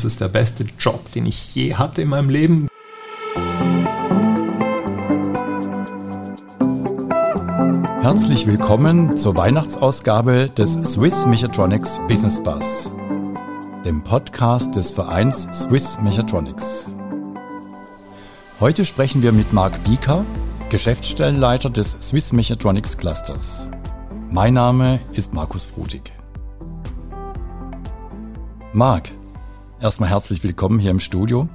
Das ist der beste Job, den ich je hatte in meinem Leben. Herzlich willkommen zur Weihnachtsausgabe des Swiss Mechatronics Business Bus, dem Podcast des Vereins Swiss Mechatronics. Heute sprechen wir mit Marc Bieker, Geschäftsstellenleiter des Swiss Mechatronics Clusters. Mein Name ist Markus Frutig. Marc, Erstmal herzlich willkommen hier im Studio.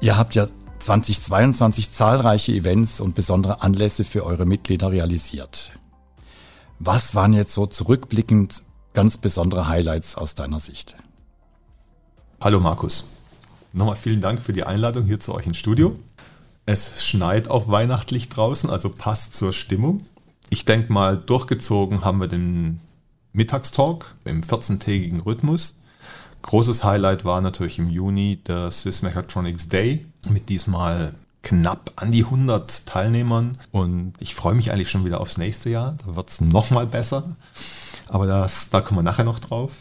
Ihr habt ja 2022 zahlreiche Events und besondere Anlässe für eure Mitglieder realisiert. Was waren jetzt so zurückblickend ganz besondere Highlights aus deiner Sicht? Hallo Markus. Nochmal vielen Dank für die Einladung hier zu euch ins Studio. Es schneit auch weihnachtlich draußen, also passt zur Stimmung. Ich denke mal, durchgezogen haben wir den Mittagstalk im 14-tägigen Rhythmus. Großes Highlight war natürlich im Juni der Swiss Mechatronics Day mit diesmal knapp an die 100 Teilnehmern und ich freue mich eigentlich schon wieder aufs nächste Jahr. Da wird es nochmal besser, aber das, da kommen wir nachher noch drauf.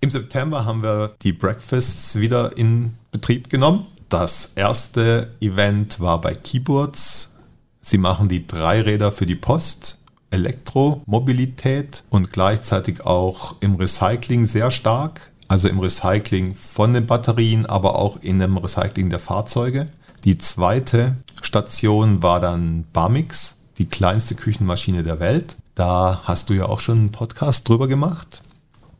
Im September haben wir die Breakfasts wieder in Betrieb genommen. Das erste Event war bei Keyboards. Sie machen die Dreiräder für die Post, Elektromobilität und gleichzeitig auch im Recycling sehr stark also im Recycling von den Batterien, aber auch in dem Recycling der Fahrzeuge. Die zweite Station war dann Barmix, die kleinste Küchenmaschine der Welt. Da hast du ja auch schon einen Podcast drüber gemacht.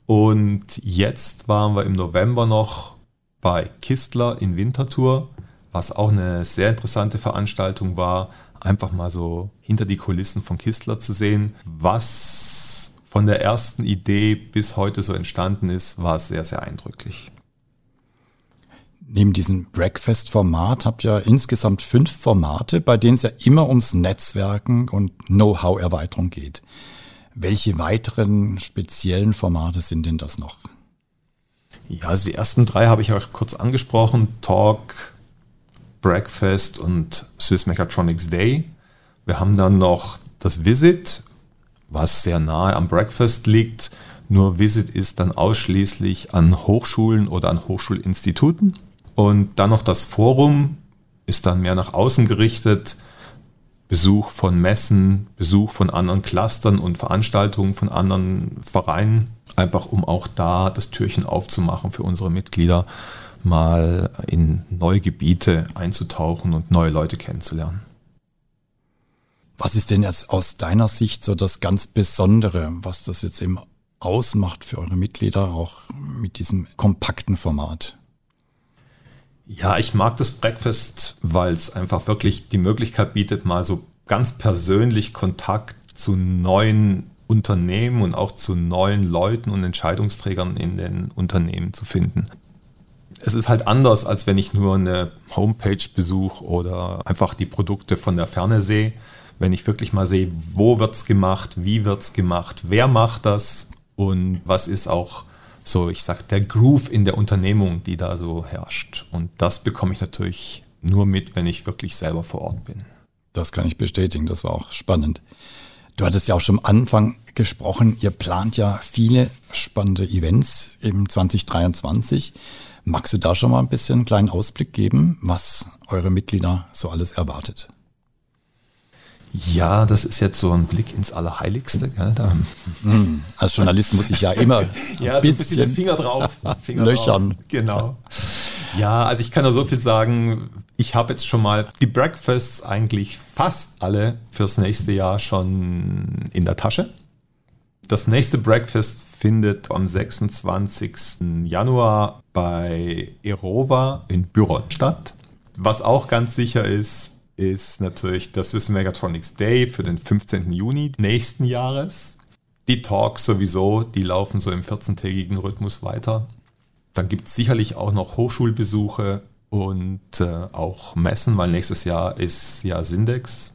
Und jetzt waren wir im November noch bei Kistler in Winterthur, was auch eine sehr interessante Veranstaltung war, einfach mal so hinter die Kulissen von Kistler zu sehen, was von der ersten Idee bis heute so entstanden ist, war es sehr, sehr eindrücklich. Neben diesem Breakfast-Format habt ihr insgesamt fünf Formate, bei denen es ja immer ums Netzwerken und Know-how-Erweiterung geht. Welche weiteren speziellen Formate sind denn das noch? Ja, also die ersten drei habe ich auch kurz angesprochen. Talk, Breakfast und Swiss Mechatronics Day. Wir haben dann noch das Visit, was sehr nahe am Breakfast liegt. Nur Visit ist dann ausschließlich an Hochschulen oder an Hochschulinstituten. Und dann noch das Forum ist dann mehr nach außen gerichtet. Besuch von Messen, Besuch von anderen Clustern und Veranstaltungen von anderen Vereinen, einfach um auch da das Türchen aufzumachen für unsere Mitglieder, mal in neue Gebiete einzutauchen und neue Leute kennenzulernen. Was ist denn jetzt aus deiner Sicht so das ganz Besondere, was das jetzt eben ausmacht für eure Mitglieder, auch mit diesem kompakten Format? Ja, ich mag das Breakfast, weil es einfach wirklich die Möglichkeit bietet, mal so ganz persönlich Kontakt zu neuen Unternehmen und auch zu neuen Leuten und Entscheidungsträgern in den Unternehmen zu finden. Es ist halt anders, als wenn ich nur eine Homepage besuche oder einfach die Produkte von der Ferne sehe wenn ich wirklich mal sehe, wo wird's gemacht, wie wird's gemacht, wer macht das und was ist auch so, ich sag, der Groove in der Unternehmung, die da so herrscht. Und das bekomme ich natürlich nur mit, wenn ich wirklich selber vor Ort bin. Das kann ich bestätigen, das war auch spannend. Du hattest ja auch schon am Anfang gesprochen, ihr plant ja viele spannende Events im 2023. Magst du da schon mal ein bisschen einen kleinen Ausblick geben, was eure Mitglieder so alles erwartet? Ja, das ist jetzt so ein Blick ins Allerheiligste. Gell? Da. Hm, als Journalist muss ich ja immer ja, ein bisschen, so ein bisschen Finger drauf. Finger löchern. Drauf. Genau. Ja, also ich kann nur so viel sagen. Ich habe jetzt schon mal die Breakfasts eigentlich fast alle fürs nächste Jahr schon in der Tasche. Das nächste Breakfast findet am 26. Januar bei Erova in Büron statt. Was auch ganz sicher ist, ist natürlich das Swiss Megatronics Day für den 15. Juni nächsten Jahres. Die Talks sowieso, die laufen so im 14-tägigen Rhythmus weiter. Dann gibt es sicherlich auch noch Hochschulbesuche und äh, auch Messen, weil nächstes Jahr ist ja Sindex.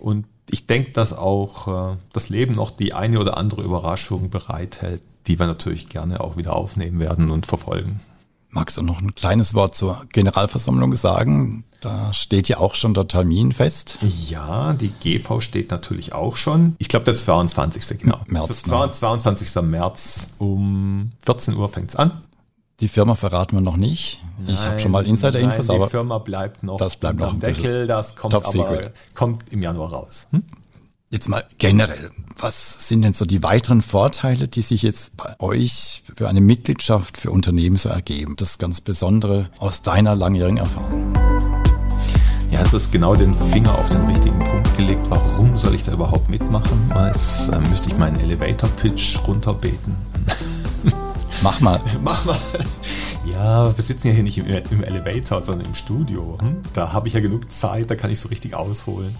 Und ich denke, dass auch äh, das Leben noch die eine oder andere Überraschung bereithält, die wir natürlich gerne auch wieder aufnehmen werden und verfolgen. Magst du noch ein kleines Wort zur Generalversammlung sagen? Da steht ja auch schon der Termin fest. Ja, die GV steht natürlich auch schon. Ich glaube, der 22. genau. März, also 22. März um 14 Uhr fängt es an. Die Firma verraten wir noch nicht. Nein, ich habe schon mal Insider-Infos, aber die Firma bleibt noch das bleibt noch Deckel. Das kommt aber kommt im Januar raus. Hm? Jetzt mal generell, was sind denn so die weiteren Vorteile, die sich jetzt bei euch für eine Mitgliedschaft für Unternehmen so ergeben? Das ganz Besondere aus deiner langjährigen Erfahrung. Ja, es ist genau den Finger auf den richtigen Punkt gelegt. Warum soll ich da überhaupt mitmachen? Jetzt äh, müsste ich meinen Elevator-Pitch runterbeten. Mach mal. Mach mal. Ja, wir sitzen ja hier nicht im, im Elevator, sondern im Studio. Hm? Da habe ich ja genug Zeit, da kann ich so richtig ausholen.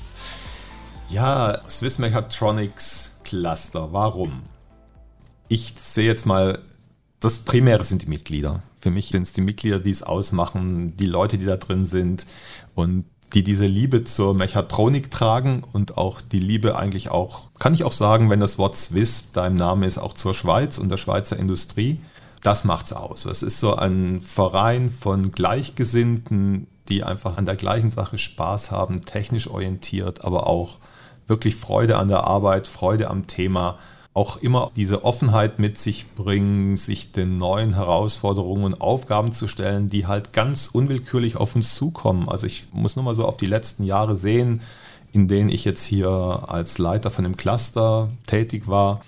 Ja, Swiss Mechatronics Cluster. Warum? Ich sehe jetzt mal, das Primäre sind die Mitglieder. Für mich sind es die Mitglieder, die es ausmachen, die Leute, die da drin sind und die diese Liebe zur Mechatronik tragen und auch die Liebe eigentlich auch, kann ich auch sagen, wenn das Wort Swiss da im Namen ist, auch zur Schweiz und der Schweizer Industrie. Das macht's aus. Es ist so ein Verein von Gleichgesinnten, die einfach an der gleichen Sache Spaß haben, technisch orientiert, aber auch wirklich Freude an der Arbeit, Freude am Thema, auch immer diese Offenheit mit sich bringen, sich den neuen Herausforderungen und Aufgaben zu stellen, die halt ganz unwillkürlich auf uns zukommen. Also ich muss nur mal so auf die letzten Jahre sehen, in denen ich jetzt hier als Leiter von dem Cluster tätig war.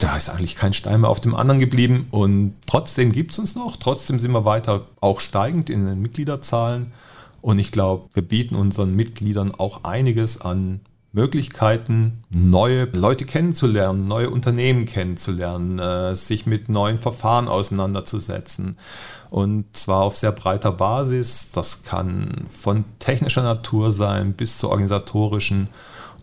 Da ist eigentlich kein Stein mehr auf dem anderen geblieben und trotzdem gibt es uns noch, trotzdem sind wir weiter auch steigend in den Mitgliederzahlen und ich glaube, wir bieten unseren Mitgliedern auch einiges an Möglichkeiten, neue Leute kennenzulernen, neue Unternehmen kennenzulernen, äh, sich mit neuen Verfahren auseinanderzusetzen. Und zwar auf sehr breiter Basis. Das kann von technischer Natur sein bis zur organisatorischen.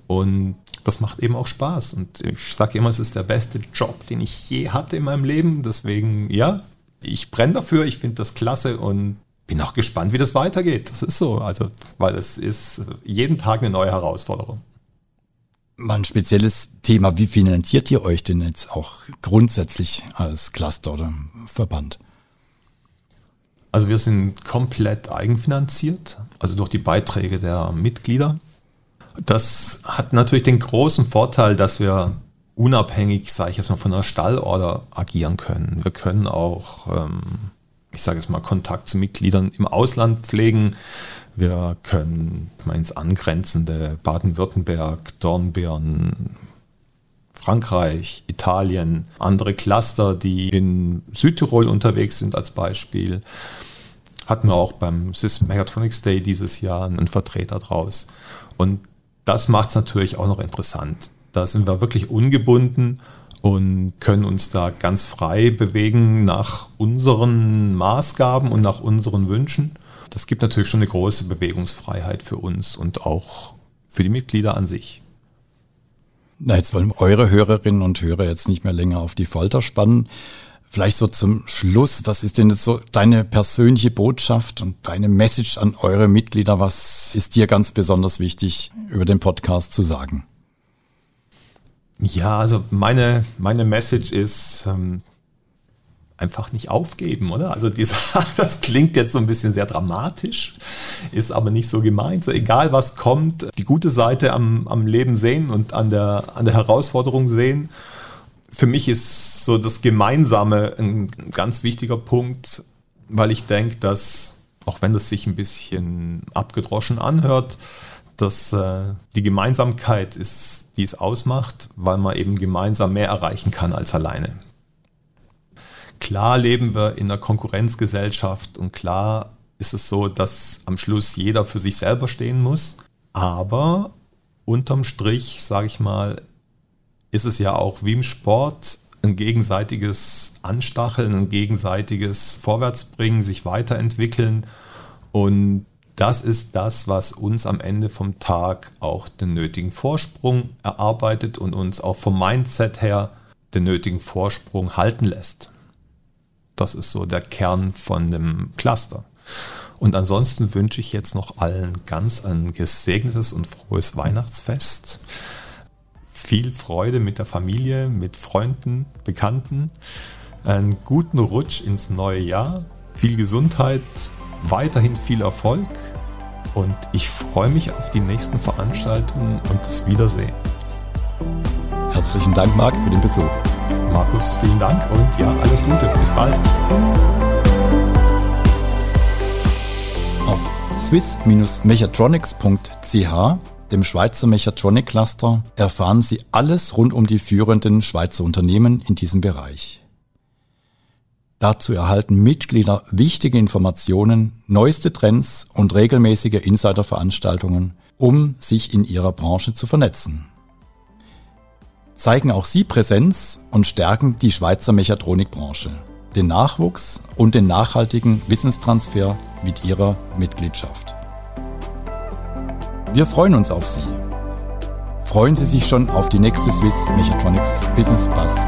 Und das macht eben auch Spaß. Und ich sage immer, es ist der beste Job, den ich je hatte in meinem Leben. Deswegen, ja, ich brenne dafür, ich finde das klasse und bin auch gespannt, wie das weitergeht. Das ist so. Also, weil es ist jeden Tag eine neue Herausforderung. Mal ein spezielles Thema. Wie finanziert ihr euch denn jetzt auch grundsätzlich als Cluster oder Verband? Also wir sind komplett eigenfinanziert, also durch die Beiträge der Mitglieder. Das hat natürlich den großen Vorteil, dass wir unabhängig, sage ich jetzt mal, von einer Stallorder agieren können. Wir können auch, ähm, ich sage jetzt mal, Kontakt zu Mitgliedern im Ausland pflegen. Wir können ins angrenzende Baden-Württemberg, Dornbirn, Frankreich, Italien, andere Cluster, die in Südtirol unterwegs sind als Beispiel. Hatten wir auch beim Sys Mechatronics Day dieses Jahr einen Vertreter draus. Und das macht es natürlich auch noch interessant. Da sind wir wirklich ungebunden und können uns da ganz frei bewegen nach unseren Maßgaben und nach unseren Wünschen das gibt natürlich schon eine große Bewegungsfreiheit für uns und auch für die Mitglieder an sich. Na, jetzt wollen eure Hörerinnen und Hörer jetzt nicht mehr länger auf die Folter spannen. Vielleicht so zum Schluss, was ist denn jetzt so deine persönliche Botschaft und deine Message an eure Mitglieder? Was ist dir ganz besonders wichtig über den Podcast zu sagen? Ja, also meine, meine Message ist, ähm, einfach nicht aufgeben, oder? Also dieser, das klingt jetzt so ein bisschen sehr dramatisch, ist aber nicht so gemeint. So egal was kommt, die gute Seite am, am Leben sehen und an der, an der Herausforderung sehen. Für mich ist so das Gemeinsame ein ganz wichtiger Punkt, weil ich denke, dass, auch wenn das sich ein bisschen abgedroschen anhört, dass äh, die Gemeinsamkeit ist, die es ausmacht, weil man eben gemeinsam mehr erreichen kann als alleine. Klar leben wir in einer Konkurrenzgesellschaft und klar ist es so, dass am Schluss jeder für sich selber stehen muss. Aber unterm Strich, sage ich mal, ist es ja auch wie im Sport ein gegenseitiges Anstacheln, ein gegenseitiges Vorwärtsbringen, sich weiterentwickeln. Und das ist das, was uns am Ende vom Tag auch den nötigen Vorsprung erarbeitet und uns auch vom Mindset her den nötigen Vorsprung halten lässt. Das ist so der Kern von dem Cluster. Und ansonsten wünsche ich jetzt noch allen ganz ein gesegnetes und frohes Weihnachtsfest. Viel Freude mit der Familie, mit Freunden, Bekannten. Einen guten Rutsch ins neue Jahr. Viel Gesundheit, weiterhin viel Erfolg und ich freue mich auf die nächsten Veranstaltungen und das Wiedersehen. Herzlichen Dank, Marc, für den Besuch. Markus, vielen Dank und ja, alles Gute. Bis bald. Auf swiss-mechatronics.ch, dem Schweizer Mechatronic Cluster, erfahren Sie alles rund um die führenden Schweizer Unternehmen in diesem Bereich. Dazu erhalten Mitglieder wichtige Informationen, neueste Trends und regelmäßige Insiderveranstaltungen, um sich in ihrer Branche zu vernetzen. Zeigen auch Sie Präsenz und stärken die Schweizer Mechatronikbranche, den Nachwuchs und den nachhaltigen Wissenstransfer mit Ihrer Mitgliedschaft. Wir freuen uns auf Sie. Freuen Sie sich schon auf die nächste Swiss Mechatronics Business Pass